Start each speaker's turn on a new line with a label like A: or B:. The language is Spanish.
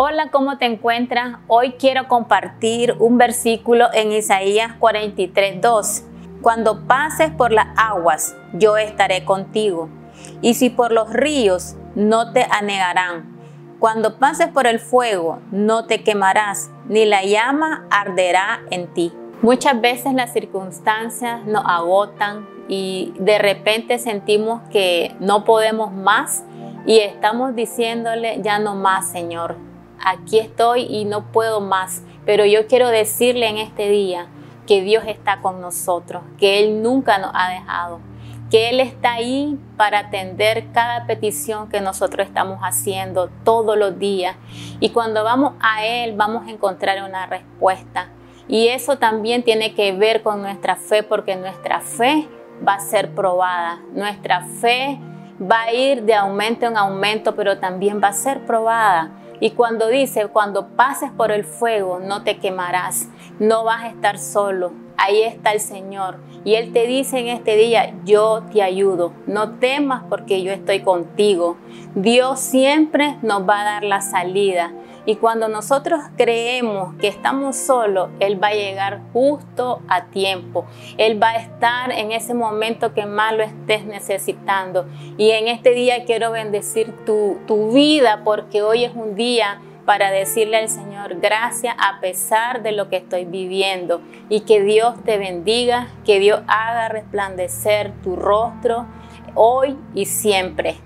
A: Hola, ¿cómo te encuentras? Hoy quiero compartir un versículo en Isaías 43, 2. Cuando pases por las aguas, yo estaré contigo. Y si por los ríos, no te anegarán. Cuando pases por el fuego, no te quemarás, ni la llama arderá en ti. Muchas veces las circunstancias nos agotan y de repente sentimos que no podemos más y estamos diciéndole, ya no más, Señor, aquí estoy y no puedo más. Pero yo quiero decirle en este día que Dios está con nosotros, que Él nunca nos ha dejado, que Él está ahí para atender cada petición que nosotros estamos haciendo todos los días. Y cuando vamos a Él vamos a encontrar una respuesta. Y eso también tiene que ver con nuestra fe, porque nuestra fe va a ser probada. Nuestra fe va a ir de aumento en aumento, pero también va a ser probada. Y cuando dice, cuando pases por el fuego, no te quemarás, no vas a estar solo. Ahí está el Señor. Y Él te dice en este día, yo te ayudo. No temas porque yo estoy contigo. Dios siempre nos va a dar la salida. Y cuando nosotros creemos que estamos solos, Él va a llegar justo a tiempo. Él va a estar en ese momento que más lo estés necesitando. Y en este día quiero bendecir tu, tu vida porque hoy es un día para decirle al Señor gracias a pesar de lo que estoy viviendo y que Dios te bendiga, que Dios haga resplandecer tu rostro hoy y siempre.